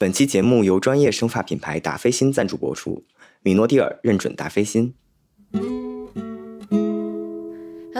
本期节目由专业生发品牌达霏欣赞助播出，米诺地尔认准达霏欣。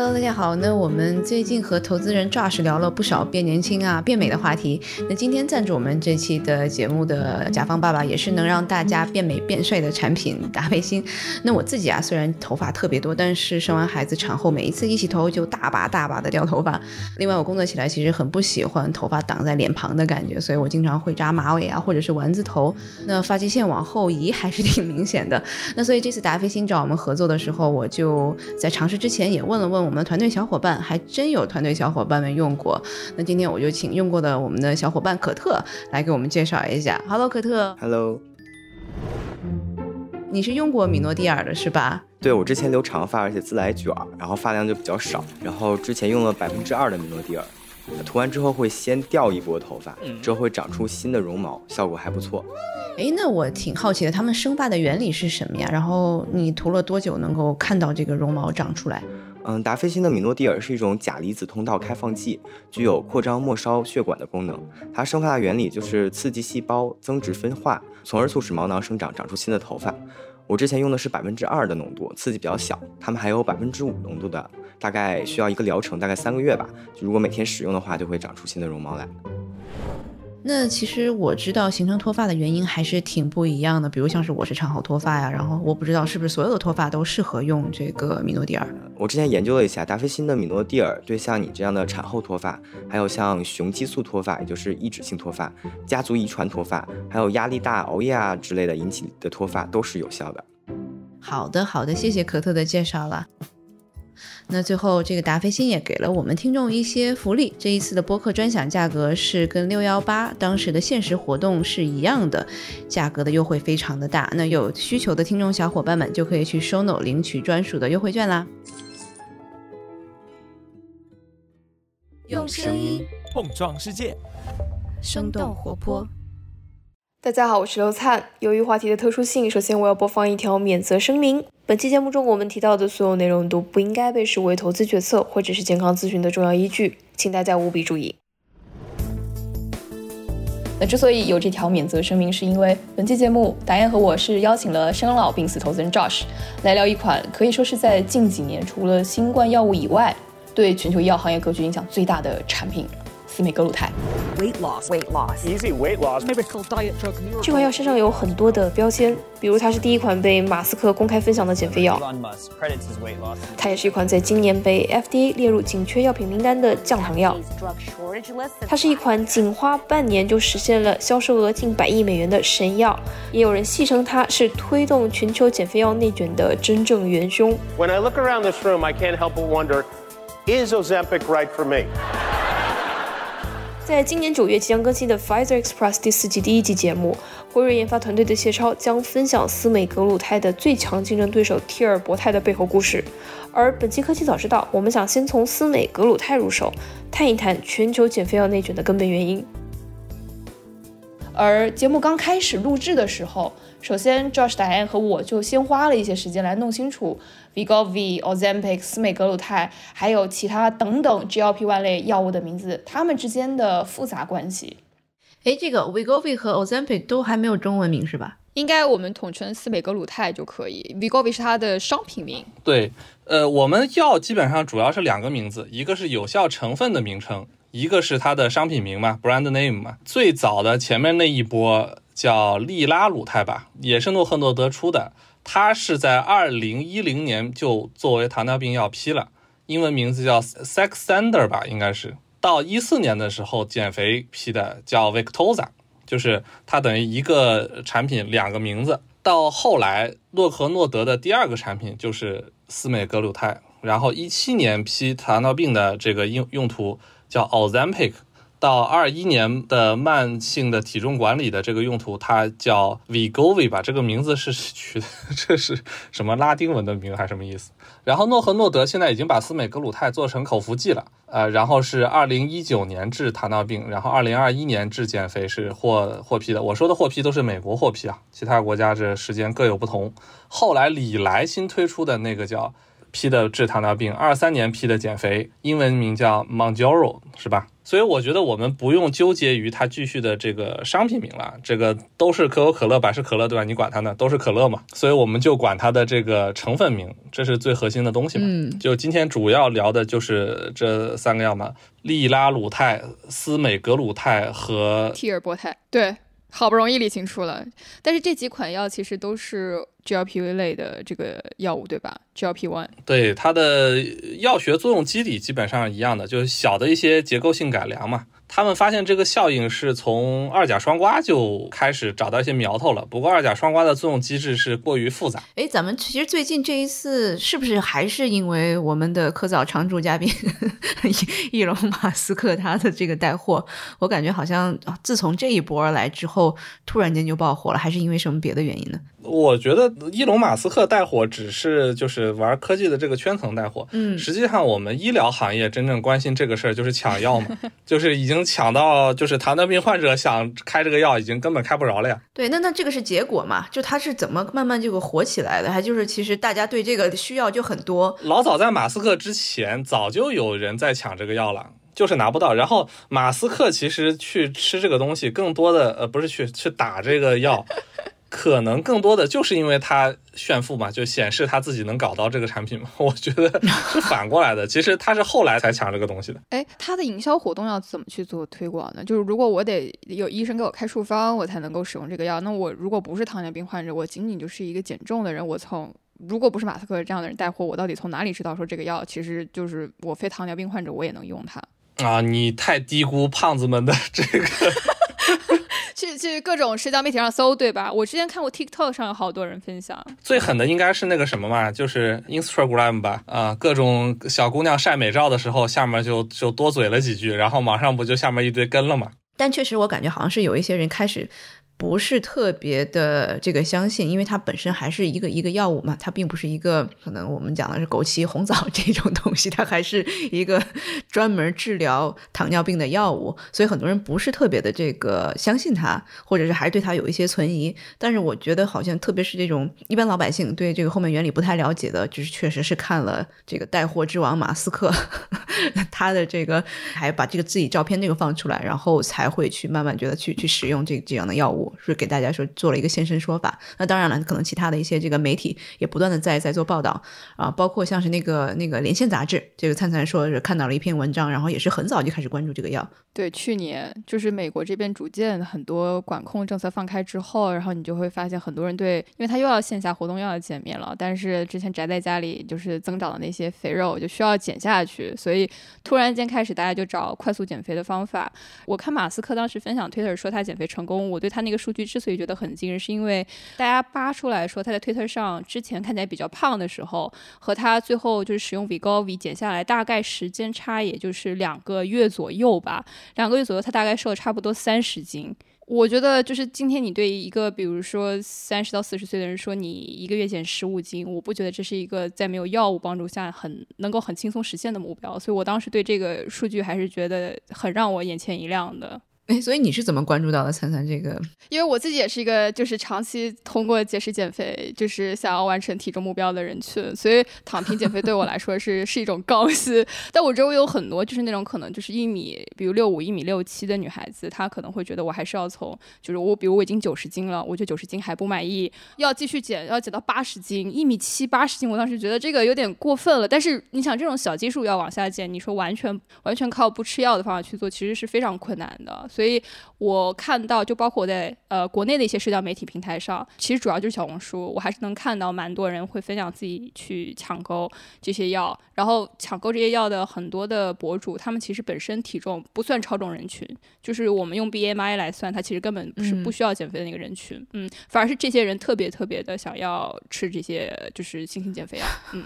Hello，大家好。那我们最近和投资人 Josh 聊了不少变年轻啊、变美的话题。那今天赞助我们这期的节目的甲方爸爸，也是能让大家变美变帅的产品达霏欣。那我自己啊，虽然头发特别多，但是生完孩子产后每一次一洗头就大把大把的掉头发。另外，我工作起来其实很不喜欢头发挡在脸庞的感觉，所以我经常会扎马尾啊，或者是丸子头。那发际线往后移还是挺明显的。那所以这次达霏欣找我们合作的时候，我就在尝试之前也问了问我们团队小伙伴，还真有团队小伙伴们用过。那今天我就请用过的我们的小伙伴可特来给我们介绍一下。Hello，可特。Hello，你是用过米诺地尔的是吧？对我之前留长发，而且自来卷儿，然后发量就比较少。然后之前用了百分之二的米诺地尔，涂完之后会先掉一波头发，之后会长出新的绒毛，效果还不错。诶，那我挺好奇的，他们生发的原理是什么呀？然后你涂了多久能够看到这个绒毛长出来？嗯，达霏欣的米诺地尔是一种钾离子通道开放剂，具有扩张末梢血管的功能。它生发的原理就是刺激细胞增殖分化，从而促使毛囊生长，长出新的头发。我之前用的是百分之二的浓度，刺激比较小。他们还有百分之五浓度的，大概需要一个疗程，大概三个月吧。如果每天使用的话，就会长出新的绒毛来。那其实我知道形成脱发的原因还是挺不一样的，比如像是我是产后脱发呀，然后我不知道是不是所有的脱发都适合用这个米诺地尔。我之前研究了一下，达霏欣的米诺地尔对像你这样的产后脱发，还有像雄激素脱发，也就是抑制性脱发、家族遗传脱发，还有压力大、熬夜啊之类的引起的脱发都是有效的。好的，好的，谢谢可特的介绍了。那最后，这个达飞星也给了我们听众一些福利。这一次的播客专享价格是跟六幺八当时的限时活动是一样的，价格的优惠非常的大。那有需求的听众小伙伴们就可以去 ShowNote 领取专属的优惠券啦。用声音碰撞世界，生动活泼。大家好，我是刘灿。由于话题的特殊性，首先我要播放一条免责声明。本期节目中我们提到的所有内容都不应该被视为投资决策或者是健康咨询的重要依据，请大家务必注意。那之所以有这条免责声明，是因为本期节目达燕和我是邀请了生老病死投资人 Josh 来聊一款可以说是在近几年除了新冠药物以外，对全球医药行业格局影响最大的产品——司美格鲁肽。Weight loss, weight loss. easy weight loss. Maybe called diet drug. 这款药身上有很多的标签，比如它是第一款被马斯克公开分享的减肥药，Elon Musk credits his weight loss. 它也是一款在今年被 FDA 列入紧缺药品名单的降糖药。Drug shortage list. 它是一款仅花半年就实现了销售额近百亿美元的神药，也有人戏称它是推动全球减肥药内卷的真正元凶。When I look around this room, I can't help but wonder is Ozempic right for me? 在今年九月即将更新的 Pfizer Express 第四季第一季节目，辉瑞研发团队的谢超将分享司美格鲁肽的最强竞争对手替尔博泰的背后故事。而本期科技早知道，我们想先从司美格鲁肽入手，探一探全球减肥药内卷的根本原因。而节目刚开始录制的时候，首先 Josh、Diane 和我就先花了一些时间来弄清楚 Wegovy、Ozempic、司美格鲁肽，还有其他等等 GLP-1 类药物的名字，它们之间的复杂关系。哎，这个 Vigovi 和 Ozempic 都还没有中文名是吧？应该我们统称司美格鲁肽就可以，Vigovi 是它的商品名。对，呃，我们药基本上主要是两个名字，一个是有效成分的名称，一个是它的商品名嘛，brand name 嘛。最早的前面那一波叫利拉鲁肽吧，也是诺赫诺德出的，它是在二零一零年就作为糖尿病药批了，英文名字叫 Saxenda 吧，应该是。到一四年的时候，减肥批的叫 Victoza，就是它等于一个产品两个名字。到后来，诺和诺德的第二个产品就是司美格鲁肽，然后一七年批糖尿病的这个用用途叫 Ozempic，到二一年的慢性的体重管理的这个用途，它叫 Wegovy 吧，这个名字是取的，这是什么拉丁文的名还是什么意思？然后诺和诺德现在已经把司美格鲁肽做成口服剂了，呃，然后是二零一九年治糖尿病，然后二零二一年治减肥是获获批的。我说的获批都是美国获批啊，其他国家这时间各有不同。后来李来新推出的那个叫批的治糖尿病，二三年批的减肥，英文名叫 Mounjaro 是吧？所以我觉得我们不用纠结于它继续的这个商品名了，这个都是可口可乐、百事可乐，对吧？你管它呢，都是可乐嘛，所以我们就管它的这个成分名，这是最核心的东西嘛。嗯就今天主要聊的就是这三个药嘛，利拉鲁肽、司美格鲁肽和替尔泊肽，对，好不容易理清楚了。但是这几款药其实都是 GLP-V 类的这个药物，对吧？GLP one，对它的药学作用机理基本上一样的，就是小的一些结构性改良嘛。他们发现这个效应是从二甲双胍就开始找到一些苗头了，不过二甲双胍的作用机制是过于复杂。哎，咱们其实最近这一次是不是还是因为我们的科早常驻嘉宾 伊隆马斯克他的这个带货，我感觉好像啊自从这一波来之后，突然间就爆火了，还是因为什么别的原因呢？我觉得伊隆马斯克带火只是就是玩科技的这个圈层带火，嗯实际上我们医疗行业真正关心这个事儿就是抢药嘛，就是已经抢到就是糖尿病患者想开这个药已经根本开不着了呀。对，那那这个是结果嘛？就它是怎么慢慢这个火起来的？还就是其实大家对这个需要就很多，老早在马斯克之前，早就有人在抢这个药了。就是拿不到，然后马斯克其实去吃这个东西，更多的呃不是去去打这个药，可能更多的就是因为他炫富嘛，就显示他自己能搞到这个产品嘛。我觉得是反过来的，其实他是后来才抢这个东西的。哎，他的营销活动要怎么去做推广呢？就是如果我得有医生给我开处方，我才能够使用这个药，那我如果不是糖尿病患者，我仅仅就是一个减重的人，我从如果不是马斯克这样的人带货，我到底从哪里知道说这个药其实就是我非糖尿病患者我也能用它？啊，你太低估胖子们的这个。去去各种社交媒体上搜，对吧？我之前看过 TikTok 上有好多人分享，最狠的应该是那个什么嘛，就是 Instagram 吧，啊、各种小姑娘晒美照的时候，下面就就多嘴了几句，然后马上不就下面一堆跟了嘛。但确实我感觉好像是有一些人开始。不是特别的这个相信，因为它本身还是一个一个药物嘛，它并不是一个可能我们讲的是枸杞、红枣这种东西，它还是一个专门治疗糖尿病的药物，所以很多人不是特别的这个相信它，或者是还对它有一些存疑。但是我觉得好像特别是这种一般老百姓对这个后面原理不太了解的，就是确实是看了这个带货之王马斯克 他的这个，还把这个自己照片这个放出来，然后才会去慢慢觉得去去使用这这样的药物。是给大家说做了一个现身说法。那当然了，可能其他的一些这个媒体也不断的在在做报道啊，包括像是那个那个《连线》杂志，这个灿灿说是看到了一篇文章，然后也是很早就开始关注这个药。对，去年就是美国这边逐渐很多管控政策放开之后，然后你就会发现很多人对，因为他又要线下活动又要见面了，但是之前宅在家里就是增长的那些肥肉就需要减下去，所以突然间开始大家就找快速减肥的方法。我看马斯克当时分享 Twitter 说他减肥成功，我对他那个数据之所以觉得很惊人，是因为大家扒出来说他在 Twitter 上之前看起来比较胖的时候，和他最后就是使用 Wegovy 减下来大概时间差也就是两个月左右吧。两个月左右，他大概瘦了差不多三十斤。我觉得就是今天你对一个比如说三十到四十岁的人说你一个月减十五斤，我不觉得这是一个在没有药物帮助下很能够很轻松实现的目标。所以我当时对这个数据还是觉得很让我眼前一亮的。哎，所以你是怎么关注到的灿灿这个？因为我自己也是一个就是长期通过节食减肥，就是想要完成体重目标的人群，所以躺平减肥对我来说是 是一种高兴。但我周围有很多就是那种可能就是一米，比如六五、一米六七的女孩子，她可能会觉得我还是要从，就是我比如我已经九十斤了，我觉得九十斤还不满意，要继续减，要减到八十斤，一米七八十斤，我当时觉得这个有点过分了。但是你想这种小基数要往下减，你说完全完全靠不吃药的方法去做，其实是非常困难的。我看到，就包括我在呃国内的一些社交媒体平台上，其实主要就是小红书，我还是能看到蛮多人会分享自己去抢购这些药，然后抢购这些药的很多的博主，他们其实本身体重不算超重人群，就是我们用 BMI 来算，他其实根本是不需要减肥的那个人群，嗯，反而是这些人特别特别的想要吃这些就是新型减肥药，嗯。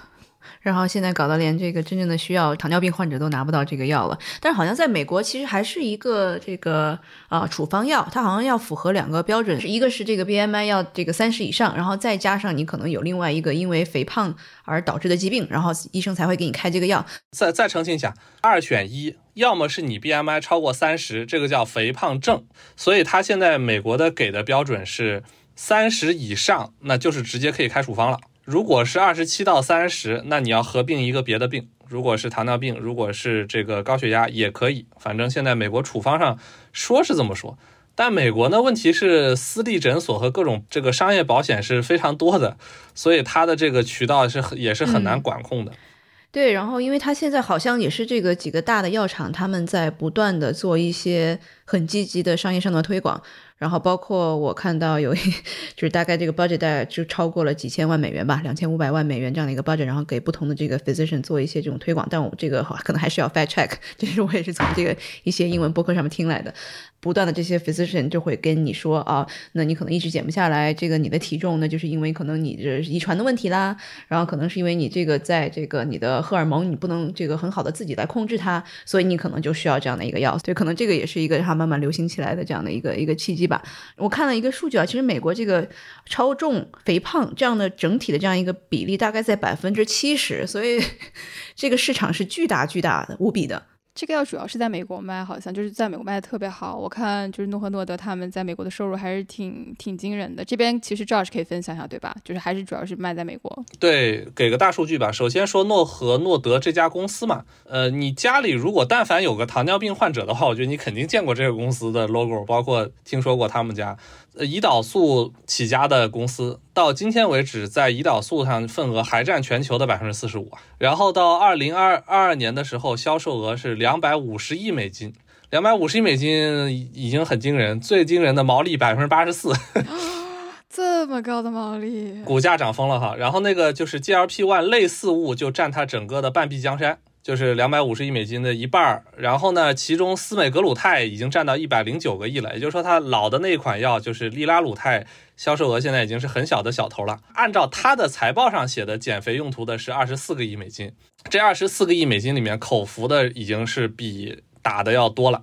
然后现在搞得连这个真正的需要糖尿病患者都拿不到这个药了，但是好像在美国其实还是一个这个啊、处方药，它好像要符合两个标准，一个是这个 BMI 要这个三十以上，然后再加上你可能有另外一个因为肥胖而导致的疾病，然后医生才会给你开这个药。再再澄清一下，二选一，要么是你 BMI 超过三十，这个叫肥胖症，所以他现在美国的给的标准是三十以上，那就是直接可以开处方了。如果是二十七到三十，那你要合并一个别的病。如果是糖尿病，如果是这个高血压也可以。反正现在美国处方上说是这么说，但美国呢，问题是私立诊所和各种这个商业保险是非常多的，所以它的这个渠道是也是很难管控的。对，然后因为它现在好像也是这个几个大的药厂，他们在不断的做一些很积极的商业上的推广，然后包括我看到有一就是大概这个 budget 大概就超过了几千万美元吧，两千五百万美元这样的一个 budget，然后给不同的这个 physician 做一些这种推广，但我这个可能还是要 fact check，这是我也是从这个一些英文博客上面听来的。不断的这些 physician 就会跟你说啊，那你可能一直减不下来，这个你的体重那就是因为可能你这遗传的问题啦，然后可能是因为你这个在这个你的荷尔蒙你不能这个很好的自己来控制它，所以你可能就需要这样的一个药，所以，可能这个也是一个它慢慢流行起来的这样的一个一个契机吧。我看了一个数据啊，其实美国这个超重、肥胖这样的整体的这样一个比例大概在百分之七十，所以 这个市场是巨大巨大的、无比的。这个药主要是在美国卖，好像就是在美国卖的特别好。我看就是诺和诺德他们在美国的收入还是挺挺惊人的。这边其实 Josh 可以分享一下，对吧？就是还是主要是卖在美国。对，给个大数据吧。首先说诺和诺德这家公司嘛，呃，你家里如果但凡有个糖尿病患者的话，我觉得你肯定见过这个公司的 logo，包括听说过他们家。呃，胰岛素起家的公司，到今天为止，在胰岛素上份额还占全球的百分之四十五啊。然后到二零二二二年的时候，销售额是两百五十亿美金，两百五十亿美金已经很惊人，最惊人的毛利百分之八十四，这么高的毛利，股价涨疯了哈。然后那个就是 GLP-1 类似物就占它整个的半壁江山。就是两百五十亿美金的一半儿，然后呢，其中司美格鲁肽已经占到一百零九个亿了，也就是说，它老的那一款药就是利拉鲁肽，销售额现在已经是很小的小头了。按照它的财报上写的，减肥用途的是二十四个亿美金，这二十四个亿美金里面，口服的已经是比打的要多了。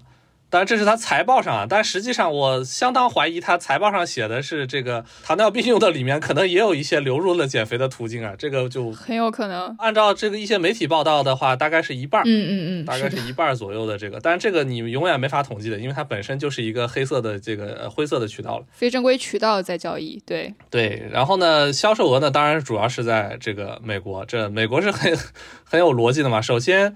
当然，这是他财报上啊，但实际上我相当怀疑他财报上写的是这个糖尿病用的里面可能也有一些流入了减肥的途径啊，这个就很有可能。按照这个一些媒体报道的话，大概是一半，嗯嗯嗯，大概是一半左右的这个，但是这个你永远没法统计的，因为它本身就是一个黑色的这个灰色的渠道了，非正规渠道在交易，对对。然后呢，销售额呢，当然主要是在这个美国，这美国是很 很有逻辑的嘛。首先，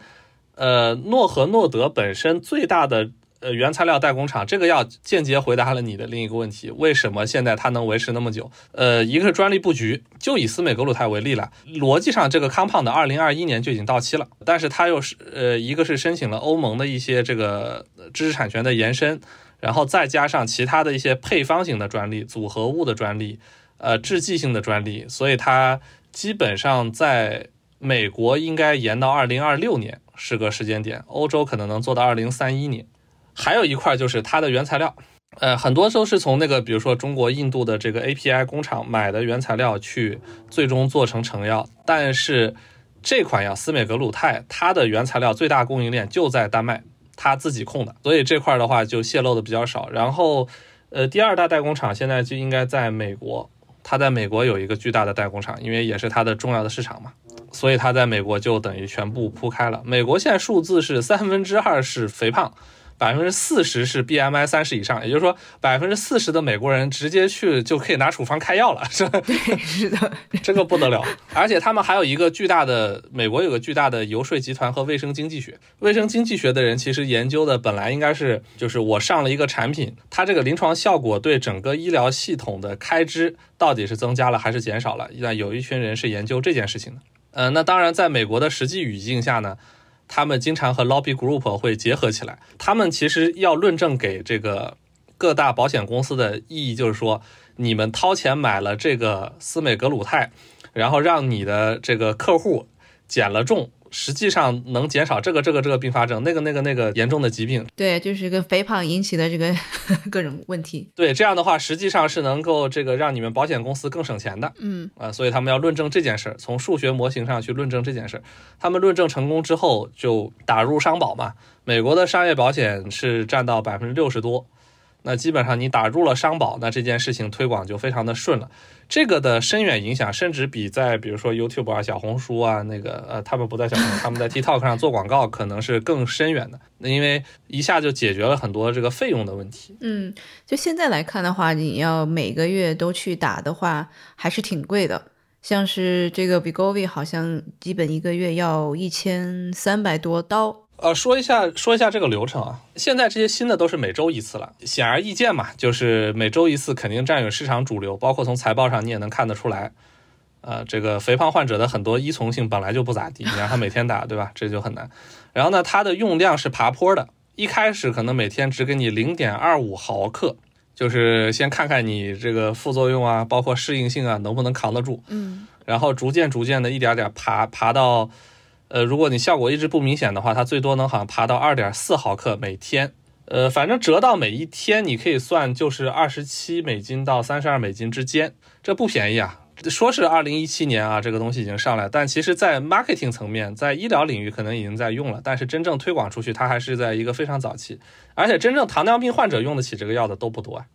呃，诺和诺德本身最大的。呃，原材料代工厂这个要间接回答了你的另一个问题：为什么现在它能维持那么久？呃，一个是专利布局，就以司美格鲁肽为例了。逻辑上，这个康胖的二零二一年就已经到期了，但是它又是呃，一个是申请了欧盟的一些这个知识产权的延伸，然后再加上其他的一些配方型的专利、组合物的专利、呃，制剂性的专利，所以它基本上在美国应该延到二零二六年是个时间点，欧洲可能能做到二零三一年。还有一块就是它的原材料，呃，很多都是从那个，比如说中国、印度的这个 API 工厂买的原材料去最终做成成药。但是这款药司美格鲁肽，它的原材料最大供应链就在丹麦，它自己控的，所以这块的话就泄露的比较少。然后，呃，第二大代工厂现在就应该在美国，它在美国有一个巨大的代工厂，因为也是它的重要的市场嘛，所以它在美国就等于全部铺开了。美国现在数字是三分之二是肥胖。百分之四十是 BMI 三十以上，也就是说，百分之四十的美国人直接去就可以拿处方开药了，是吧？对，是的，这个不得了。而且他们还有一个巨大的，美国有个巨大的游说集团和卫生经济学。卫生经济学的人其实研究的本来应该是，就是我上了一个产品，它这个临床效果对整个医疗系统的开支到底是增加了还是减少了？那有一群人是研究这件事情的。嗯，那当然，在美国的实际语境下呢？他们经常和 lobby group 会结合起来。他们其实要论证给这个各大保险公司的意义，就是说，你们掏钱买了这个司美格鲁肽，然后让你的这个客户减了重。实际上能减少这个这个这个并发症，那个那个那个严重的疾病。对，就是跟肥胖引起的这个 各种问题。对，这样的话实际上是能够这个让你们保险公司更省钱的。嗯啊，所以他们要论证这件事儿，从数学模型上去论证这件事儿。他们论证成功之后，就打入商保嘛。美国的商业保险是占到百分之六十多。那基本上你打入了商保，那这件事情推广就非常的顺了。这个的深远影响，甚至比在比如说 YouTube 啊、小红书啊那个呃，他们不在小红书，他们在 TikTok 上做广告，可能是更深远的。那因为一下就解决了很多这个费用的问题。嗯，就现在来看的话，你要每个月都去打的话，还是挺贵的。像是这个 Bigovi 好像基本一个月要一千三百多刀。呃，说一下说一下这个流程啊。现在这些新的都是每周一次了，显而易见嘛，就是每周一次肯定占有市场主流，包括从财报上你也能看得出来。呃，这个肥胖患者的很多依从性本来就不咋地，你让他每天打，对吧？这就很难。然后呢，它的用量是爬坡的，一开始可能每天只给你零点二五毫克，就是先看看你这个副作用啊，包括适应性啊，能不能扛得住。嗯，然后逐渐逐渐的一点点爬爬到，呃，如果你效果一直不明显的话，它最多能好像爬到二点四毫克每天。呃，反正折到每一天，你可以算就是二十七美金到三十二美金之间，这不便宜啊。说是二零一七年啊，这个东西已经上来，但其实，在 marketing 层面，在医疗领域可能已经在用了，但是真正推广出去，它还是在一个非常早期，而且真正糖尿病患者用得起这个药的都不多啊。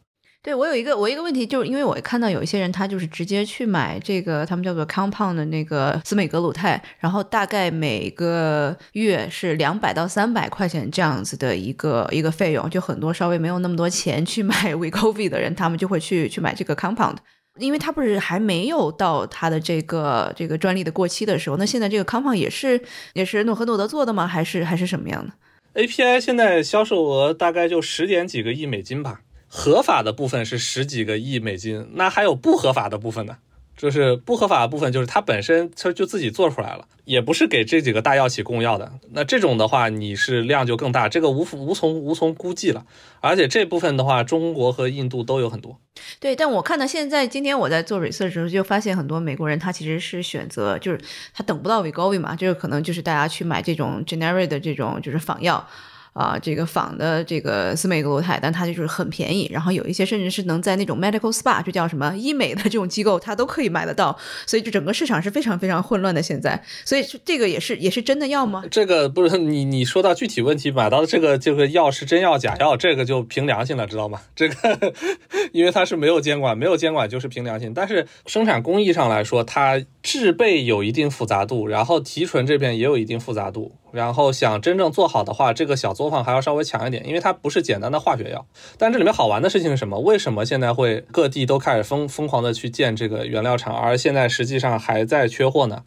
对我有一个我一个问题，就是因为我看到有一些人他就是直接去买这个他们叫做 compound 的那个司美格鲁肽，然后大概每个月是两百到三百块钱这样子的一个一个费用，就很多稍微没有那么多钱去买 Wegovy 的人，他们就会去去买这个 compound。因为它不是还没有到它的这个这个专利的过期的时候，那现在这个康胖也是也是诺和诺德做的吗？还是还是什么样的？API 现在销售额大概就十点几个亿美金吧，合法的部分是十几个亿美金，那还有不合法的部分呢？就是不合法的部分，就是它本身它就自己做出来了，也不是给这几个大药企供药的。那这种的话，你是量就更大，这个无无从无从估计了。而且这部分的话，中国和印度都有很多。对，但我看到现在今天我在做 research 的时候，就发现很多美国人他其实是选择，就是他等不到 Wegovy 嘛，就是可能就是大家去买这种 generic 的这种就是仿药。啊，这个仿的这个司美格鲁肽，但它就是很便宜，然后有一些甚至是能在那种 medical spa，就叫什么医美的这种机构，它都可以买得到，所以就整个市场是非常非常混乱的。现在，所以这个也是也是真的药吗？这个不是你你说到具体问题，买到的这个这个药是真药假药，这个就凭良心了，知道吗？这个 因为它是没有监管，没有监管就是凭良心。但是生产工艺上来说，它制备有一定复杂度，然后提纯这边也有一定复杂度。然后想真正做好的话，这个小作坊还要稍微强一点，因为它不是简单的化学药。但这里面好玩的事情是什么？为什么现在会各地都开始疯疯狂的去建这个原料厂，而现在实际上还在缺货呢？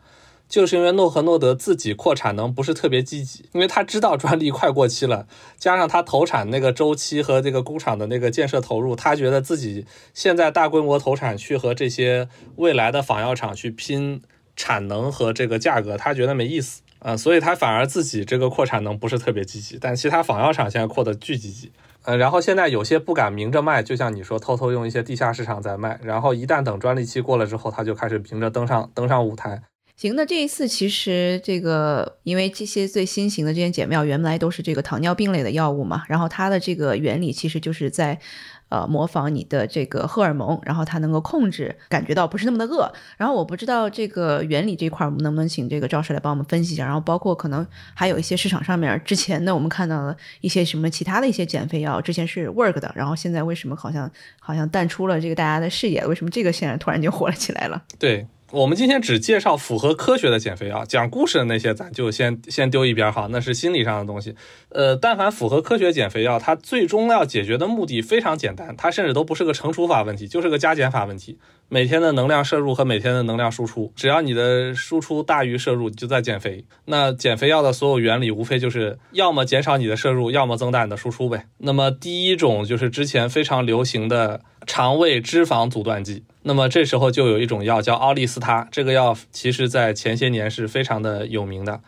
就是因为诺和诺德自己扩产能不是特别积极，因为他知道专利快过期了，加上他投产那个周期和这个工厂的那个建设投入，他觉得自己现在大规模投产去和这些未来的仿药厂去拼产能和这个价格，他觉得没意思。呃，所以他反而自己这个扩产能不是特别积极，但其他仿药厂现在扩的巨积极。呃，然后现在有些不敢明着卖，就像你说，偷偷用一些地下市场在卖。然后一旦等专利期过了之后，他就开始凭着登上登上舞台。行，那这一次其实这个，因为这些最新型的这些减药原来都是这个糖尿病类的药物嘛，然后它的这个原理其实就是在。呃，模仿你的这个荷尔蒙，然后它能够控制，感觉到不是那么的饿。然后我不知道这个原理这块，我们能不能请这个赵师来帮我们分析一下？然后包括可能还有一些市场上面之前呢，我们看到了一些什么其他的一些减肥药，之前是 work 的，然后现在为什么好像好像淡出了这个大家的视野？为什么这个现在突然就火了起来了？对。我们今天只介绍符合科学的减肥药，讲故事的那些咱就先先丢一边哈，那是心理上的东西。呃，但凡符合科学减肥药，它最终要解决的目的非常简单，它甚至都不是个乘除法问题，就是个加减法问题。每天的能量摄入和每天的能量输出，只要你的输出大于摄入，你就在减肥。那减肥药的所有原理无非就是要么减少你的摄入，要么增大你的输出呗。那么第一种就是之前非常流行的肠胃脂肪阻断剂。那么这时候就有一种药叫奥利司他，这个药其实在前些年是非常的有名的，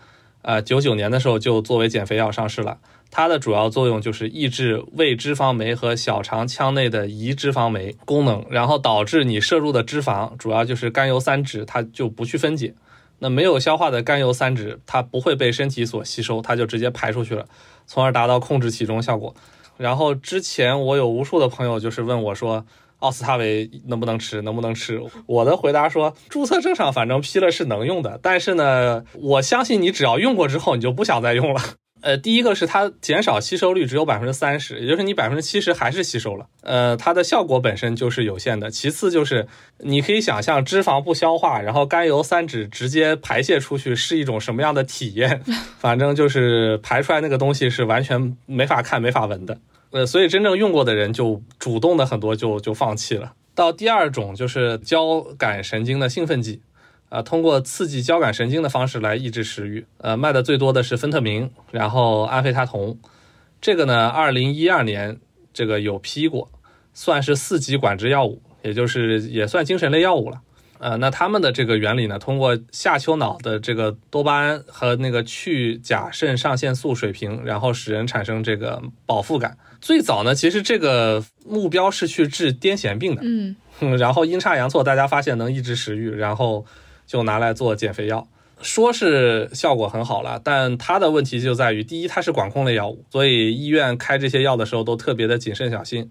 呃，九九年的时候就作为减肥药上市了。它的主要作用就是抑制胃脂肪酶和小肠腔内的胰脂肪酶功能，然后导致你摄入的脂肪主要就是甘油三酯，它就不去分解。那没有消化的甘油三酯，它不会被身体所吸收，它就直接排出去了，从而达到控制体重效果。然后之前我有无数的朋友就是问我说。奥司他韦能不能吃？能不能吃？我的回答说，注册证上反正批了是能用的，但是呢，我相信你只要用过之后，你就不想再用了。呃，第一个是它减少吸收率只有百分之三十，也就是你百分之七十还是吸收了。呃，它的效果本身就是有限的。其次就是你可以想象脂肪不消化，然后甘油三酯直接排泄出去是一种什么样的体验？反正就是排出来那个东西是完全没法看、没法闻的。呃，所以真正用过的人就主动的很多就就放弃了。到第二种就是交感神经的兴奋剂，呃，通过刺激交感神经的方式来抑制食欲。呃，卖的最多的是芬特明，然后安非他酮。这个呢，二零一二年这个有批过，算是四级管制药物，也就是也算精神类药物了。呃，那他们的这个原理呢，通过下丘脑的这个多巴胺和那个去甲肾上腺素水平，然后使人产生这个饱腹感。最早呢，其实这个目标是去治癫痫病的，嗯，然后阴差阳错，大家发现能抑制食欲，然后就拿来做减肥药，说是效果很好了，但它的问题就在于，第一，它是管控类药物，所以医院开这些药的时候都特别的谨慎小心。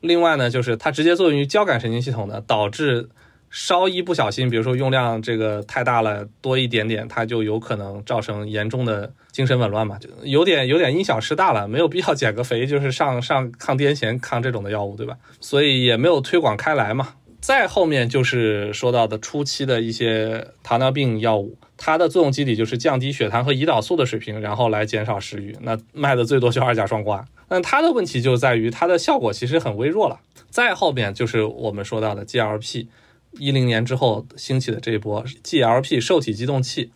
另外呢，就是它直接作用于交感神经系统的，导致稍一不小心，比如说用量这个太大了，多一点点，它就有可能造成严重的精神紊乱嘛，就有点有点因小失大了，没有必要减个肥，就是上 上抗癫痫、抗这种的药物，对吧？所以也没有推广开来嘛。再后面就是说到的初期的一些糖尿病药物，它的作用机理就是降低血糖和胰岛素的水平，然后来减少食欲。那卖的最多就二甲双胍，但它的问题就在于它的效果其实很微弱了。再后面就是我们说到的 GLP，一零年之后兴起的这一波 GLP 受体激动器，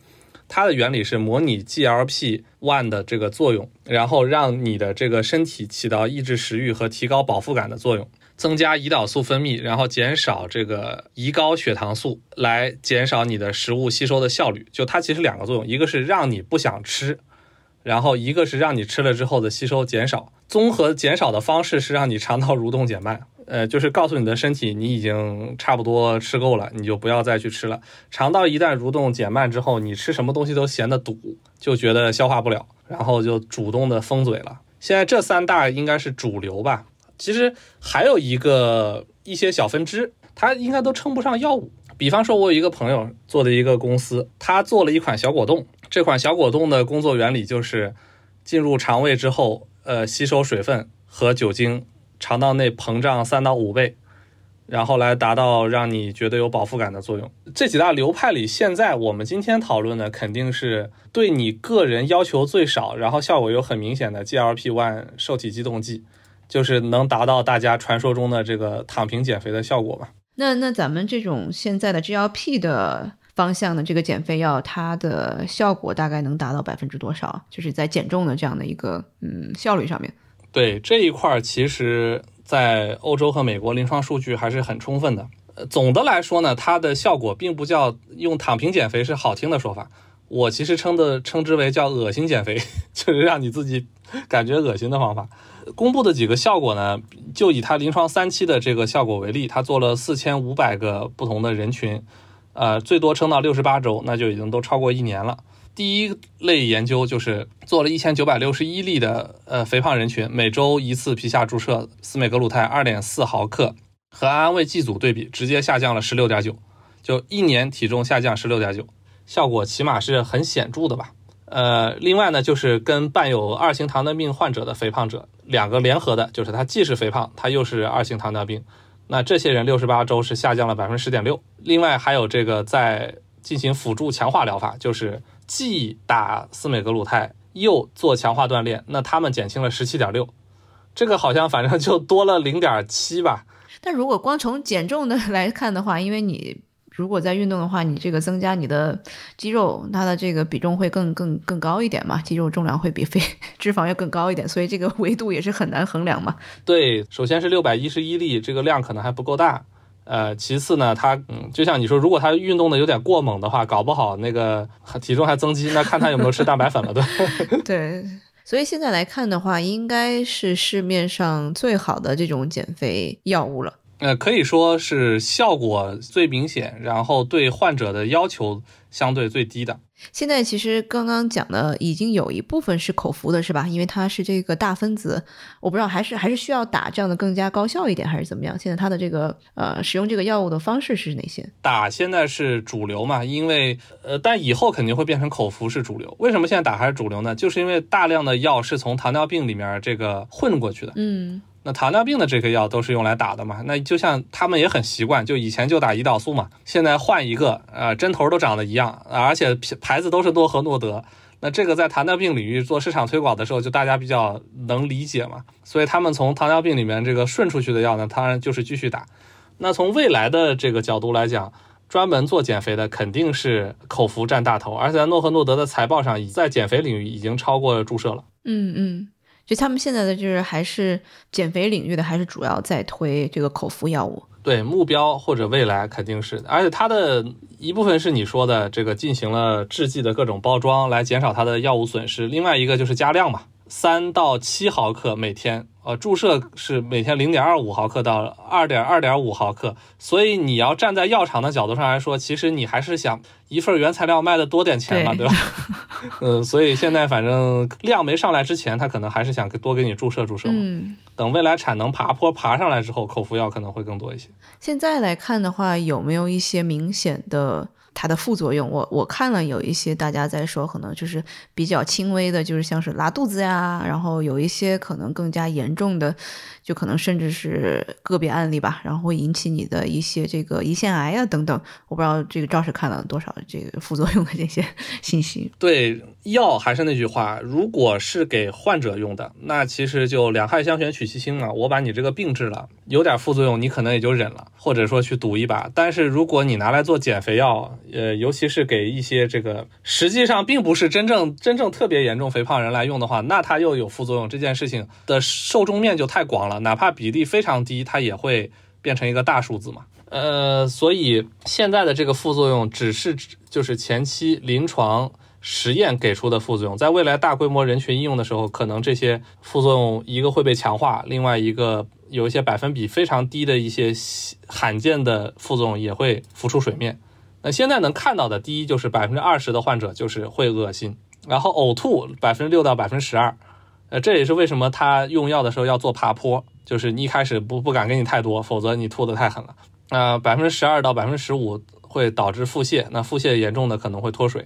它的原理是模拟 GLP one 的这个作用，然后让你的这个身体起到抑制食欲和提高饱腹感的作用。增加胰岛素分泌，然后减少这个胰高血糖素，来减少你的食物吸收的效率。就它其实两个作用，一个是让你不想吃，然后一个是让你吃了之后的吸收减少。综合减少的方式是让你肠道蠕动减慢，呃，就是告诉你的身体你已经差不多吃够了，你就不要再去吃了。肠道一旦蠕动减慢之后，你吃什么东西都嫌得堵，就觉得消化不了，然后就主动的封嘴了。现在这三大应该是主流吧。其实还有一个一些小分支，它应该都称不上药物。比方说，我有一个朋友做的一个公司，他做了一款小果冻。这款小果冻的工作原理就是进入肠胃之后，呃，吸收水分和酒精，肠道内膨胀三到五倍，然后来达到让你觉得有饱腹感的作用。这几大流派里，现在我们今天讨论的肯定是对你个人要求最少，然后效果又很明显的 GLP-1 受体激动剂。就是能达到大家传说中的这个躺平减肥的效果吧？那那咱们这种现在的 GLP 的方向的这个减肥药，它的效果大概能达到百分之多少？就是在减重的这样的一个嗯效率上面。对这一块，其实在欧洲和美国临床数据还是很充分的。呃，总的来说呢，它的效果并不叫用躺平减肥是好听的说法，我其实称的称之为叫恶心减肥，就是让你自己感觉恶心的方法。公布的几个效果呢，就以它临床三期的这个效果为例，它做了四千五百个不同的人群，呃，最多撑到六十八周，那就已经都超过一年了。第一类研究就是做了一千九百六十一例的呃肥胖人群，每周一次皮下注射司美格鲁肽二点四毫克，和安慰剂组对比，直接下降了十六点九，就一年体重下降十六点九，效果起码是很显著的吧。呃，另外呢，就是跟伴有二型糖尿病患者的肥胖者两个联合的，就是他既是肥胖，他又是二型糖尿病，那这些人六十八周是下降了百分之十点六。另外还有这个在进行辅助强化疗法，就是既打司美格鲁肽又做强化锻炼，那他们减轻了十七点六，这个好像反正就多了零点七吧。但如果光从减重的来看的话，因为你。如果在运动的话，你这个增加你的肌肉，它的这个比重会更更更高一点嘛？肌肉重量会比肥 脂肪要更高一点，所以这个维度也是很难衡量嘛。对，首先是六百一十一例，这个量可能还不够大。呃，其次呢，他嗯，就像你说，如果他运动的有点过猛的话，搞不好那个体重还增肌，那看他有没有吃蛋白粉了，对。对，所以现在来看的话，应该是市面上最好的这种减肥药物了。呃，可以说是效果最明显，然后对患者的要求相对最低的。现在其实刚刚讲的已经有一部分是口服的，是吧？因为它是这个大分子，我不知道还是还是需要打这样的更加高效一点，还是怎么样？现在它的这个呃使用这个药物的方式是哪些？打现在是主流嘛？因为呃，但以后肯定会变成口服是主流。为什么现在打还是主流呢？就是因为大量的药是从糖尿病里面这个混过去的。嗯。糖尿病的这个药都是用来打的嘛？那就像他们也很习惯，就以前就打胰岛素嘛，现在换一个，呃，针头都长得一样，而且牌子都是诺和诺德。那这个在糖尿病领域做市场推广的时候，就大家比较能理解嘛。所以他们从糖尿病里面这个顺出去的药呢，当然就是继续打。那从未来的这个角度来讲，专门做减肥的肯定是口服占大头，而且在诺和诺德的财报上，在减肥领域已经超过注射了。嗯嗯，就他们现在的就是还是减肥领域的，还是主要在推这个口服药物。对目标或者未来肯定是，而且它的一部分是你说的这个进行了制剂的各种包装来减少它的药物损失，另外一个就是加量嘛，三到七毫克每天，呃，注射是每天零点二五毫克到二点二点五毫克，所以你要站在药厂的角度上来说，其实你还是想一份原材料卖的多点钱嘛，对吧？嗯，所以现在反正量没上来之前，他可能还是想多给你注射注射嘛。嗯，等未来产能爬坡爬上来之后，口服药可能会更多一些。现在来看的话，有没有一些明显的它的副作用？我我看了有一些大家在说，可能就是比较轻微的，就是像是拉肚子呀，然后有一些可能更加严重的，就可能甚至是个别案例吧，然后会引起你的一些这个胰腺癌啊等等。我不知道这个赵是看了多少这个副作用的这些 信息。对药还是那句话，如果是给患者用的，那其实就两害相权取其轻嘛。我把你这个病治了，有点副作用，你可能也就忍了，或者说去赌一把。但是如果你拿来做减肥药，呃，尤其是给一些这个实际上并不是真正真正特别严重肥胖人来用的话，那它又有副作用，这件事情的受众面就太广了，哪怕比例非常低，它也会变成一个大数字嘛。呃，所以现在的这个副作用只是就是前期临床实验给出的副作用，在未来大规模人群应用的时候，可能这些副作用一个会被强化，另外一个有一些百分比非常低的一些罕见的副作用也会浮出水面。那现在能看到的，第一就是百分之二十的患者就是会恶心，然后呕吐百分之六到百分之十二，呃，这也是为什么他用药的时候要做爬坡，就是你一开始不不敢给你太多，否则你吐的太狠了。那百分之十二到百分之十五会导致腹泻，那腹泻严重的可能会脱水，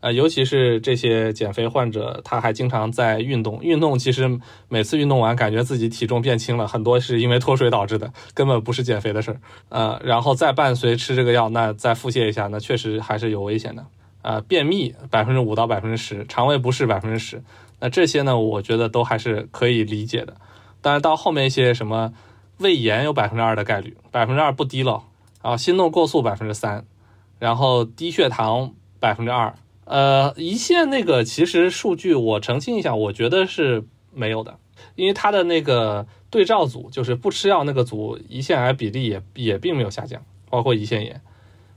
呃，尤其是这些减肥患者，他还经常在运动，运动其实每次运动完感觉自己体重变轻了，很多是因为脱水导致的，根本不是减肥的事儿，呃，然后再伴随吃这个药，那再腹泻一下，那确实还是有危险的，啊，便秘百分之五到百分之十，肠胃不适百分之十，那这些呢，我觉得都还是可以理解的，但是到后面一些什么。胃炎有百分之二的概率，百分之二不低了。然后心动过速百分之三，然后低血糖百分之二。呃，胰腺那个其实数据我澄清一下，我觉得是没有的，因为它的那个对照组就是不吃药那个组，胰腺癌比例也也并没有下降，包括胰腺炎。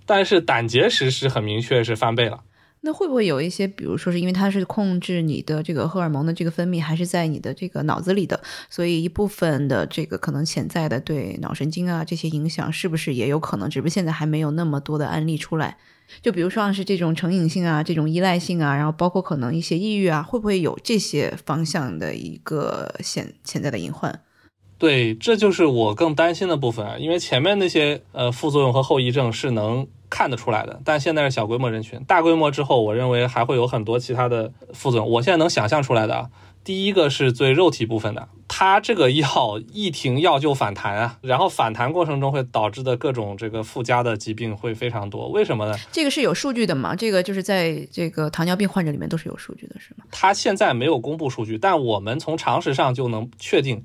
但是胆结石是很明确是翻倍了。那会不会有一些，比如说是因为它是控制你的这个荷尔蒙的这个分泌，还是在你的这个脑子里的，所以一部分的这个可能潜在的对脑神经啊这些影响，是不是也有可能？只不过现在还没有那么多的案例出来。就比如说像是这种成瘾性啊，这种依赖性啊，然后包括可能一些抑郁啊，会不会有这些方向的一个潜潜在的隐患？对，这就是我更担心的部分啊，因为前面那些呃副作用和后遗症是能。看得出来的，但现在是小规模人群，大规模之后，我认为还会有很多其他的副作用。我现在能想象出来的啊，第一个是最肉体部分的，它这个药一停药就反弹啊，然后反弹过程中会导致的各种这个附加的疾病会非常多。为什么呢？这个是有数据的嘛？这个就是在这个糖尿病患者里面都是有数据的，是吗？它现在没有公布数据，但我们从常识上就能确定，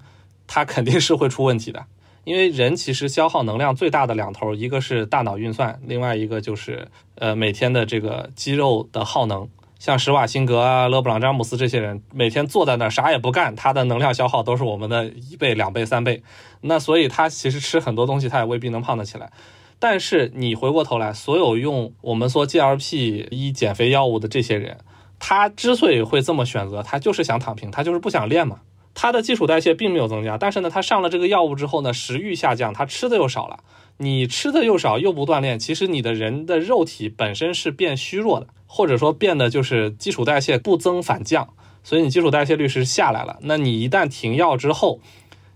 它肯定是会出问题的。因为人其实消耗能量最大的两头，一个是大脑运算，另外一个就是呃每天的这个肌肉的耗能。像施瓦辛格啊、勒布朗詹姆斯这些人，每天坐在那儿啥也不干，他的能量消耗都是我们的一倍、两倍、三倍。那所以他其实吃很多东西，他也未必能胖得起来。但是你回过头来，所有用我们说 GLP 一减肥药物的这些人，他之所以会这么选择，他就是想躺平，他就是不想练嘛。他的基础代谢并没有增加，但是呢，他上了这个药物之后呢，食欲下降，他吃的又少了。你吃的又少又不锻炼，其实你的人的肉体本身是变虚弱的，或者说变得就是基础代谢不增反降，所以你基础代谢率是下来了。那你一旦停药之后，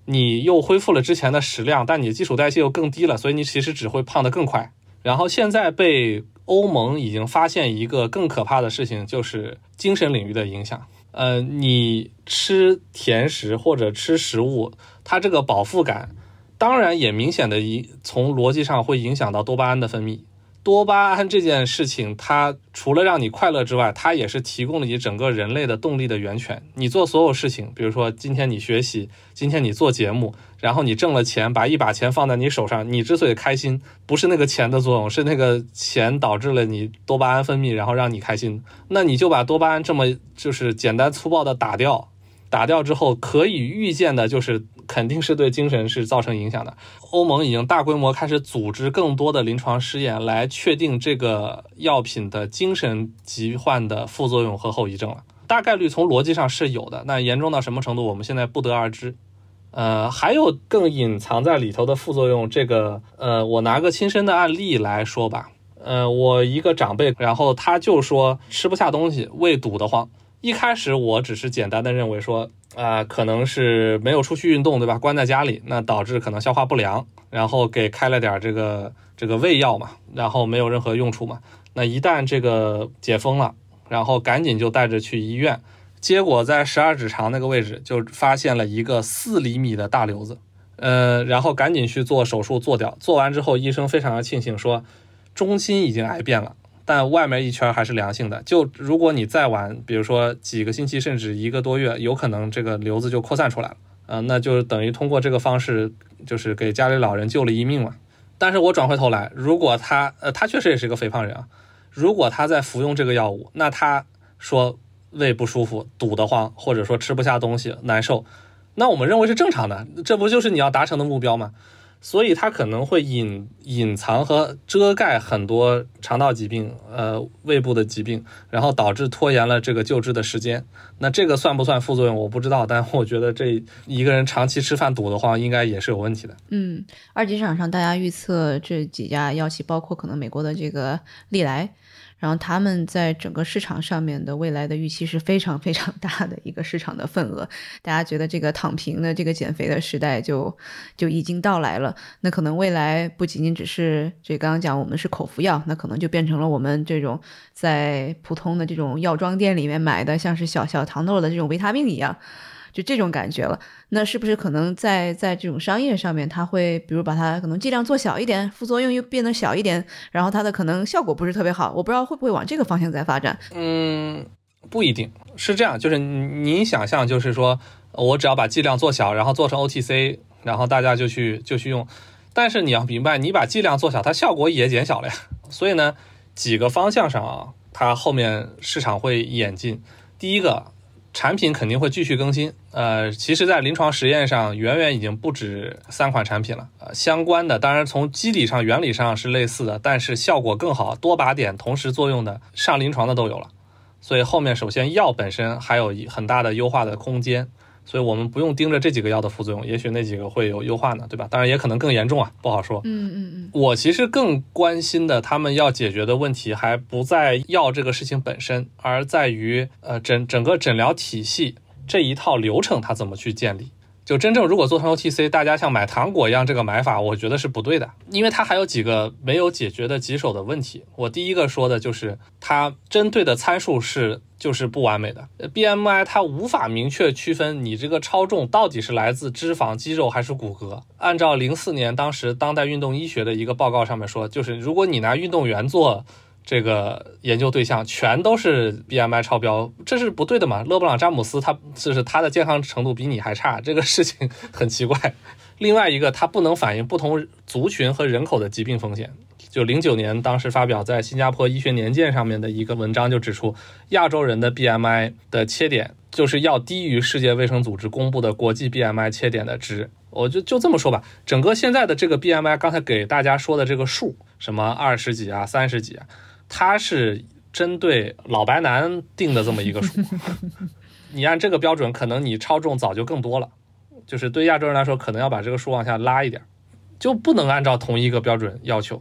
你又恢复了之前的食量，但你基础代谢又更低了，所以你其实只会胖得更快。然后现在被欧盟已经发现一个更可怕的事情，就是精神领域的影响。呃，你吃甜食或者吃食物，它这个饱腹感，当然也明显的一从逻辑上会影响到多巴胺的分泌。多巴胺这件事情，它除了让你快乐之外，它也是提供了你整个人类的动力的源泉。你做所有事情，比如说今天你学习，今天你做节目，然后你挣了钱，把一把钱放在你手上，你之所以开心，不是那个钱的作用，是那个钱导致了你多巴胺分泌，然后让你开心。那你就把多巴胺这么就是简单粗暴的打掉。打掉之后，可以预见的就是肯定是对精神是造成影响的。欧盟已经大规模开始组织更多的临床试验，来确定这个药品的精神疾患的副作用和后遗症了。大概率从逻辑上是有的，那严重到什么程度，我们现在不得而知。呃，还有更隐藏在里头的副作用，这个呃，我拿个亲身的案例来说吧。呃，我一个长辈，然后他就说吃不下东西，胃堵得慌。一开始我只是简单的认为说，啊，可能是没有出去运动，对吧？关在家里，那导致可能消化不良，然后给开了点这个这个胃药嘛，然后没有任何用处嘛。那一旦这个解封了，然后赶紧就带着去医院，结果在十二指肠那个位置就发现了一个四厘米的大瘤子，呃，然后赶紧去做手术做掉。做完之后，医生非常的庆幸说，中心已经癌变了。但外面一圈还是良性的，就如果你再晚，比如说几个星期甚至一个多月，有可能这个瘤子就扩散出来了，呃，那就等于通过这个方式，就是给家里老人救了一命嘛。但是我转回头来，如果他，呃，他确实也是一个肥胖人啊，如果他在服用这个药物，那他说胃不舒服、堵得慌，或者说吃不下东西、难受，那我们认为是正常的，这不就是你要达成的目标吗？所以它可能会隐隐藏和遮盖很多肠道疾病，呃，胃部的疾病，然后导致拖延了这个救治的时间。那这个算不算副作用？我不知道，但我觉得这一个人长期吃饭堵得慌，应该也是有问题的。嗯，二级市场上大家预测这几家药企，包括可能美国的这个利来。然后他们在整个市场上面的未来的预期是非常非常大的一个市场的份额，大家觉得这个躺平的这个减肥的时代就就已经到来了。那可能未来不仅仅只是这刚刚讲我们是口服药，那可能就变成了我们这种在普通的这种药妆店里面买的，像是小小糖豆的这种维他命一样。就这种感觉了，那是不是可能在在这种商业上面，它会比如把它可能剂量做小一点，副作用又变得小一点，然后它的可能效果不是特别好，我不知道会不会往这个方向在发展。嗯，不一定是这样，就是您想象，就是说我只要把剂量做小，然后做成 OTC，然后大家就去就去用，但是你要明白，你把剂量做小，它效果也减小了呀。所以呢，几个方向上啊，它后面市场会演进。第一个。产品肯定会继续更新，呃，其实，在临床实验上，远远已经不止三款产品了。呃，相关的，当然从机理上、原理上是类似的，但是效果更好、多靶点同时作用的上临床的都有了。所以后面首先药本身还有很大的优化的空间。所以我们不用盯着这几个药的副作用，也许那几个会有优化呢，对吧？当然也可能更严重啊，不好说。嗯嗯嗯。我其实更关心的，他们要解决的问题还不在药这个事情本身，而在于呃整整个诊疗体系这一套流程它怎么去建立。就真正如果做成 OTC，大家像买糖果一样这个买法，我觉得是不对的，因为它还有几个没有解决的棘手的问题。我第一个说的就是它针对的参数是就是不完美的，BMI 它无法明确区分你这个超重到底是来自脂肪、肌肉还是骨骼。按照零四年当时当代运动医学的一个报告上面说，就是如果你拿运动员做。这个研究对象全都是 BMI 超标，这是不对的嘛？勒布朗詹姆斯他就是他的健康程度比你还差，这个事情 很奇怪。另外一个，它不能反映不同族群和人口的疾病风险。就零九年当时发表在新加坡医学年鉴上面的一个文章就指出，亚洲人的 BMI 的切点就是要低于世界卫生组织公布的国际 BMI 切点的值。我就就这么说吧，整个现在的这个 BMI，刚才给大家说的这个数，什么二十几啊、三十几啊。它是针对老白男定的这么一个数，你按这个标准，可能你超重早就更多了。就是对亚洲人来说，可能要把这个数往下拉一点，就不能按照同一个标准要求。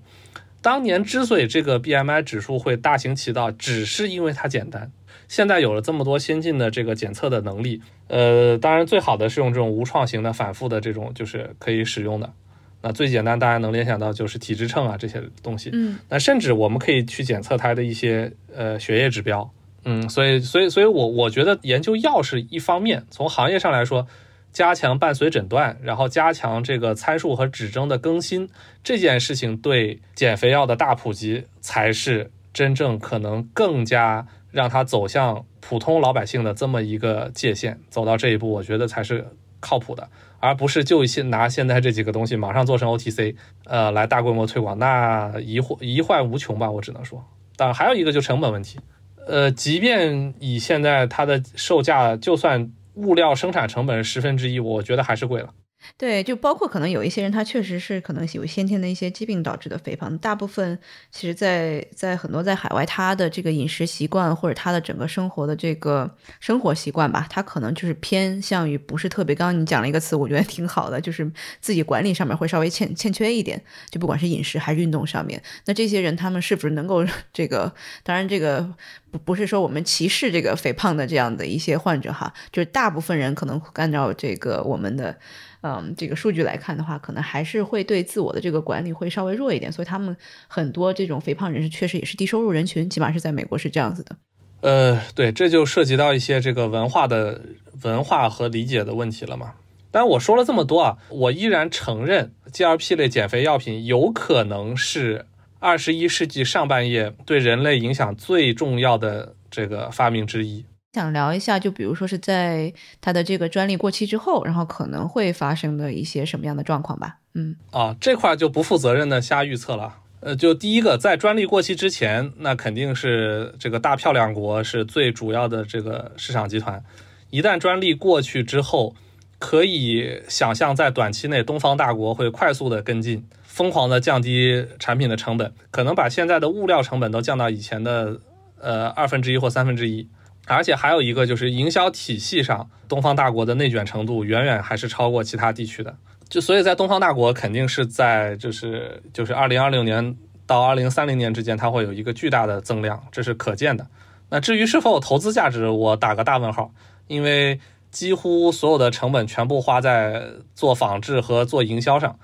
当年之所以这个 BMI 指数会大行其道，只是因为它简单。现在有了这么多先进的这个检测的能力，呃，当然最好的是用这种无创型的、反复的这种，就是可以使用的。那最简单，大家能联想到就是体脂秤啊这些东西。嗯，那甚至我们可以去检测它的一些呃血液指标。嗯，所以所以所以我我觉得研究药是一方面，从行业上来说，加强伴随诊断，然后加强这个参数和指征的更新，这件事情对减肥药的大普及才是真正可能更加让它走向普通老百姓的这么一个界限。走到这一步，我觉得才是靠谱的，而不是就现拿现在这几个东西马上做成 OTC，呃，来大规模推广，那一患一患无穷吧，我只能说。当然，还有一个就成本问题。呃，即便以现在它的售价，就算物料生产成本十分之一，我觉得还是贵了。对，就包括可能有一些人，他确实是可能有先天的一些疾病导致的肥胖。大部分其实在，在很多在海外，他的这个饮食习惯或者他的整个生活的这个生活习惯吧，他可能就是偏向于不是特别。刚刚你讲了一个词，我觉得挺好的，就是自己管理上面会稍微欠欠缺一点，就不管是饮食还是运动上面。那这些人他们是不是能够 这个？当然，这个不不是说我们歧视这个肥胖的这样的一些患者哈，就是大部分人可能按照这个我们的。嗯，这个数据来看的话，可能还是会对自我的这个管理会稍微弱一点，所以他们很多这种肥胖人士确实也是低收入人群，起码是在美国是这样子的。呃，对，这就涉及到一些这个文化的文化和理解的问题了嘛。但我说了这么多啊，我依然承认 GLP 类减肥药品有可能是二十一世纪上半叶对人类影响最重要的这个发明之一。想聊一下，就比如说是在它的这个专利过期之后，然后可能会发生的一些什么样的状况吧。嗯，啊，这块就不负责任的瞎预测了。呃，就第一个，在专利过期之前，那肯定是这个大漂亮国是最主要的这个市场集团。一旦专利过去之后，可以想象在短期内，东方大国会快速的跟进，疯狂的降低产品的成本，可能把现在的物料成本都降到以前的呃二分之一或三分之一。而且还有一个就是营销体系上，东方大国的内卷程度远远还是超过其他地区的。就所以在东方大国肯定是在就是就是二零二六年到二零三零年之间，它会有一个巨大的增量，这是可见的。那至于是否有投资价值，我打个大问号，因为几乎所有的成本全部花在做仿制和做营销上，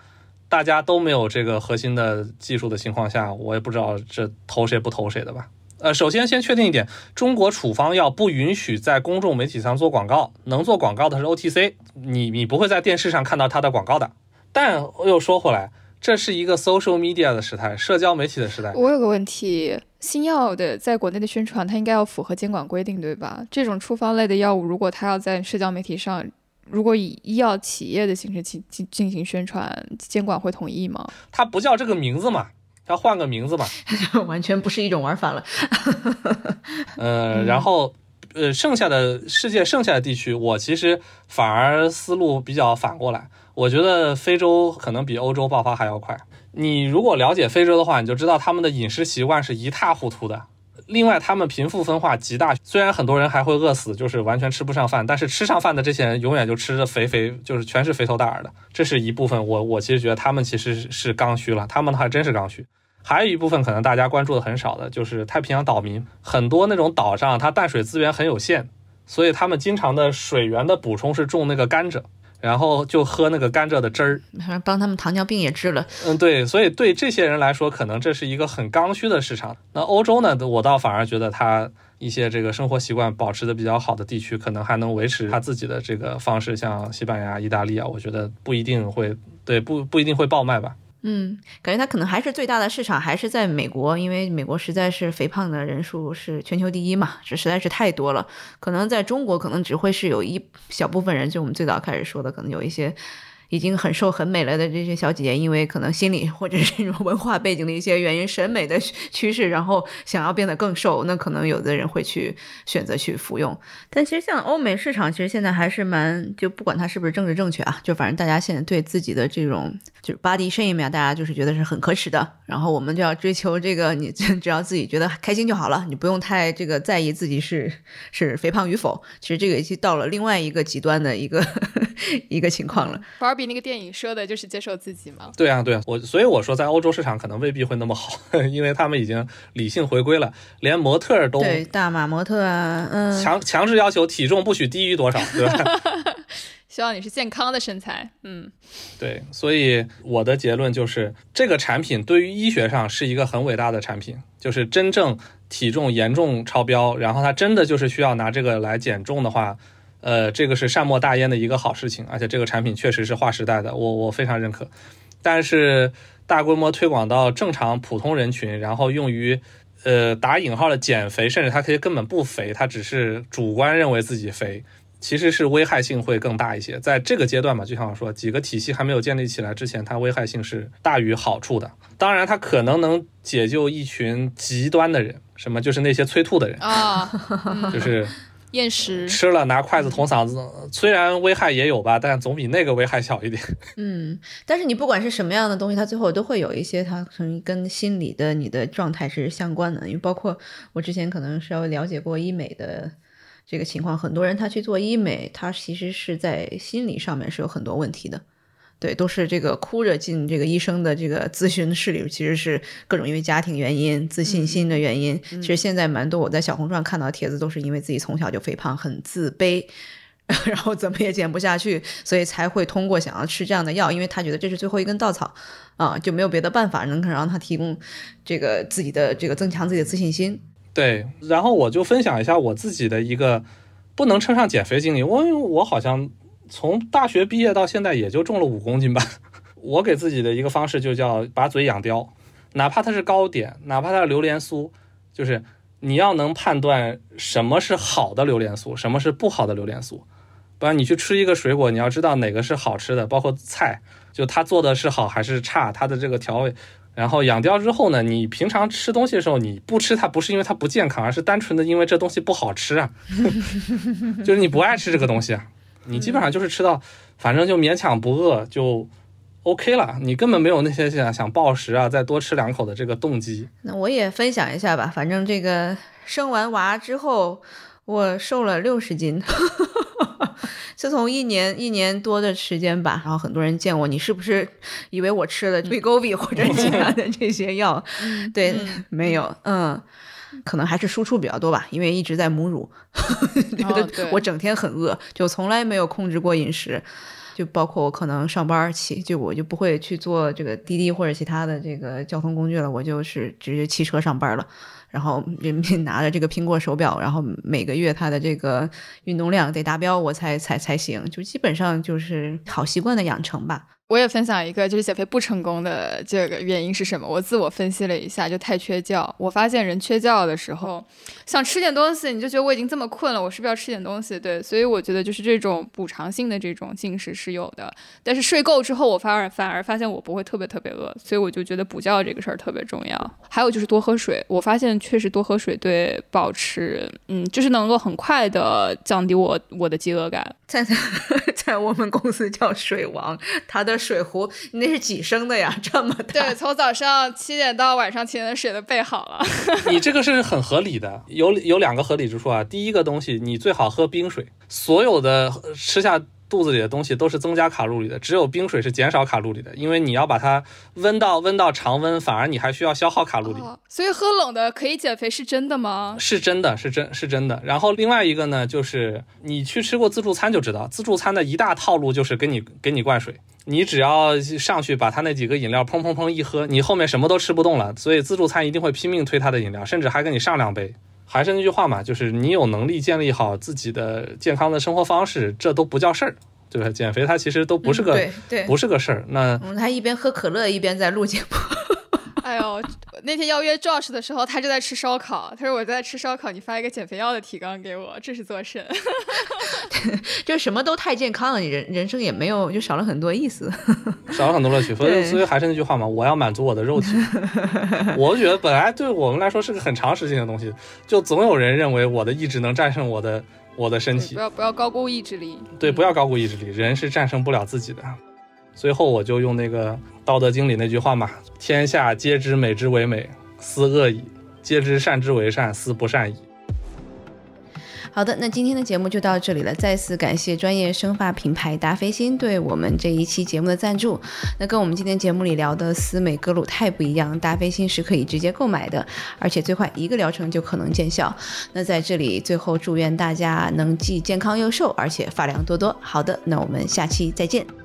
大家都没有这个核心的技术的情况下，我也不知道这投谁不投谁的吧。呃，首先先确定一点，中国处方药不允许在公众媒体上做广告，能做广告的是 OTC，你你不会在电视上看到它的广告的。但又说回来，这是一个 social media 的时代，社交媒体的时代。我有个问题，新药的在国内的宣传，它应该要符合监管规定，对吧？这种处方类的药物，如果它要在社交媒体上，如果以医药企业的形式进进进行宣传，监管会同意吗？它不叫这个名字嘛？它换个名字嘛，完全不是一种玩法了。呃，然后呃，剩下的世界剩下的地区，我其实反而思路比较反过来。我觉得非洲可能比欧洲爆发还要快。你如果了解非洲的话，你就知道他们的饮食习惯是一塌糊涂的。另外，他们贫富分化极大，虽然很多人还会饿死，就是完全吃不上饭，但是吃上饭的这些人永远就吃着肥肥，就是全是肥头大耳的。这是一部分。我我其实觉得他们其实是刚需了，他们还真是刚需。还有一部分可能大家关注的很少的，就是太平洋岛民，很多那种岛上它淡水资源很有限，所以他们经常的水源的补充是种那个甘蔗。然后就喝那个甘蔗的汁儿，帮他们糖尿病也治了。嗯，对，所以对这些人来说，可能这是一个很刚需的市场。那欧洲呢，我倒反而觉得他一些这个生活习惯保持的比较好的地区，可能还能维持他自己的这个方式，像西班牙、意大利啊，我觉得不一定会对不不一定会爆卖吧。嗯，感觉它可能还是最大的市场还是在美国，因为美国实在是肥胖的人数是全球第一嘛，这实在是太多了。可能在中国，可能只会是有一小部分人，就我们最早开始说的，可能有一些。已经很瘦很美了的这些小姐姐，因为可能心理或者是这种文化背景的一些原因、审美的趋势，然后想要变得更瘦，那可能有的人会去选择去服用。但其实像欧美市场，其实现在还是蛮就不管它是不是政治正确啊，就反正大家现在对自己的这种就是 body shame 啊，大家就是觉得是很可耻的。然后我们就要追求这个，你只要自己觉得开心就好了，你不用太这个在意自己是是肥胖与否。其实这个已经到了另外一个极端的一个 一个情况了。比那个电影说的就是接受自己嘛？对啊，对啊，我所以我说在欧洲市场可能未必会那么好，因为他们已经理性回归了，连模特都对大码模特啊，嗯，强强制要求体重不许低于多少，对吧？希望你是健康的身材，嗯，对，所以我的结论就是这个产品对于医学上是一个很伟大的产品，就是真正体重严重超标，然后他真的就是需要拿这个来减重的话。呃，这个是善莫大焉的一个好事情，而且这个产品确实是划时代的，我我非常认可。但是大规模推广到正常普通人群，然后用于呃打引号的减肥，甚至他可以根本不肥，他只是主观认为自己肥，其实是危害性会更大一些。在这个阶段嘛，就像我说，几个体系还没有建立起来之前，它危害性是大于好处的。当然，它可能能解救一群极端的人，什么就是那些催吐的人，啊，就是厌食。吃了拿筷子捅嗓子，虽然危害也有吧，但总比那个危害小一点。嗯，但是你不管是什么样的东西，它最后都会有一些它可能跟心理的你的状态是相关的。因为包括我之前可能稍微了解过医美的这个情况，很多人他去做医美，他其实是在心理上面是有很多问题的。对，都是这个哭着进这个医生的这个咨询室里，其实是各种因为家庭原因、自信心的原因。其实现在蛮多我在小红书上看到的帖子，都是因为自己从小就肥胖，很自卑。然后怎么也减不下去，所以才会通过想要吃这样的药，因为他觉得这是最后一根稻草，啊，就没有别的办法能让他提供这个自己的这个增强自己的自信心。对，然后我就分享一下我自己的一个不能称上减肥经历，我我好像从大学毕业到现在也就重了五公斤吧。我给自己的一个方式就叫把嘴养刁，哪怕它是糕点，哪怕它是榴莲酥，就是你要能判断什么是好的榴莲酥，什么是不好的榴莲酥。不然你去吃一个水果，你要知道哪个是好吃的，包括菜，就它做的是好还是差，它的这个调味。然后养刁之后呢，你平常吃东西的时候，你不吃它不是因为它不健康，而是单纯的因为这东西不好吃啊，就是你不爱吃这个东西啊，你基本上就是吃到，反正就勉强不饿就 OK 了，你根本没有那些想想暴食啊，再多吃两口的这个动机。那我也分享一下吧，反正这个生完娃之后，我瘦了六十斤。自从一年一年多的时间吧，然后很多人见我，你是不是以为我吃了 Wegovy 或者其他的这些药？对，没有，嗯，可能还是输出比较多吧，因为一直在母乳，觉得我整天很饿，就从来没有控制过饮食，就包括我可能上班骑，就我就不会去坐这个滴滴或者其他的这个交通工具了，我就是直接骑车上班了。然后 人民拿着这个苹果手表，然后每个月他的这个运动量得达标，我才才才行。就基本上就是好习惯的养成吧。我也分享一个，就是减肥不成功的这个原因是什么？我自我分析了一下，就太缺觉。我发现人缺觉的时候，想吃点东西，你就觉得我已经这么困了，我是不是要吃点东西？对，所以我觉得就是这种补偿性的这种进食是有的。但是睡够之后，我反而反而发现我不会特别特别饿，所以我就觉得补觉这个事儿特别重要。还有就是多喝水，我发现确实多喝水对保持，嗯，就是能够很快的降低我我的饥饿感。在 在我们公司叫水王，他的水壶你那是几升的呀？这么大？对，从早上七点到晚上七点的水都备好了。你这个是很合理的，有有两个合理之处啊。第一个东西，你最好喝冰水，所有的吃下。肚子里的东西都是增加卡路里的，只有冰水是减少卡路里的，因为你要把它温到温到常温，反而你还需要消耗卡路里。所以喝冷的可以减肥是真的吗？是真的，是真是真的。然后另外一个呢，就是你去吃过自助餐就知道，自助餐的一大套路就是给你给你灌水，你只要上去把他那几个饮料砰砰砰一喝，你后面什么都吃不动了。所以自助餐一定会拼命推他的饮料，甚至还给你上两杯。还是那句话嘛，就是你有能力建立好自己的健康的生活方式，这都不叫事儿，对吧？减肥它其实都不是个，对对，不是个事儿。那我们还一边喝可乐一边在录节目。哎呦，那天邀约 Josh 的时候，他就在吃烧烤。他说我在吃烧烤，你发一个减肥药的提纲给我，这是做甚？就什么都太健康了，你人人生也没有就少了很多意思，少了很多乐趣。所以所以还是那句话嘛，我要满足我的肉体。我觉得本来对我们来说是个很常识性的东西，就总有人认为我的意志能战胜我的我的身体。不要不要高估意志力。对，不要高估意志力，人是战胜不了自己的。最后我就用那个《道德经》里那句话嘛：“天下皆知美之为美，斯恶已；皆知善之为善，斯不善已。”好的，那今天的节目就到这里了。再次感谢专业生发品牌达霏欣对我们这一期节目的赞助。那跟我们今天节目里聊的斯美格鲁肽不一样，达霏欣是可以直接购买的，而且最快一个疗程就可能见效。那在这里最后祝愿大家能既健康又瘦，而且发量多多。好的，那我们下期再见。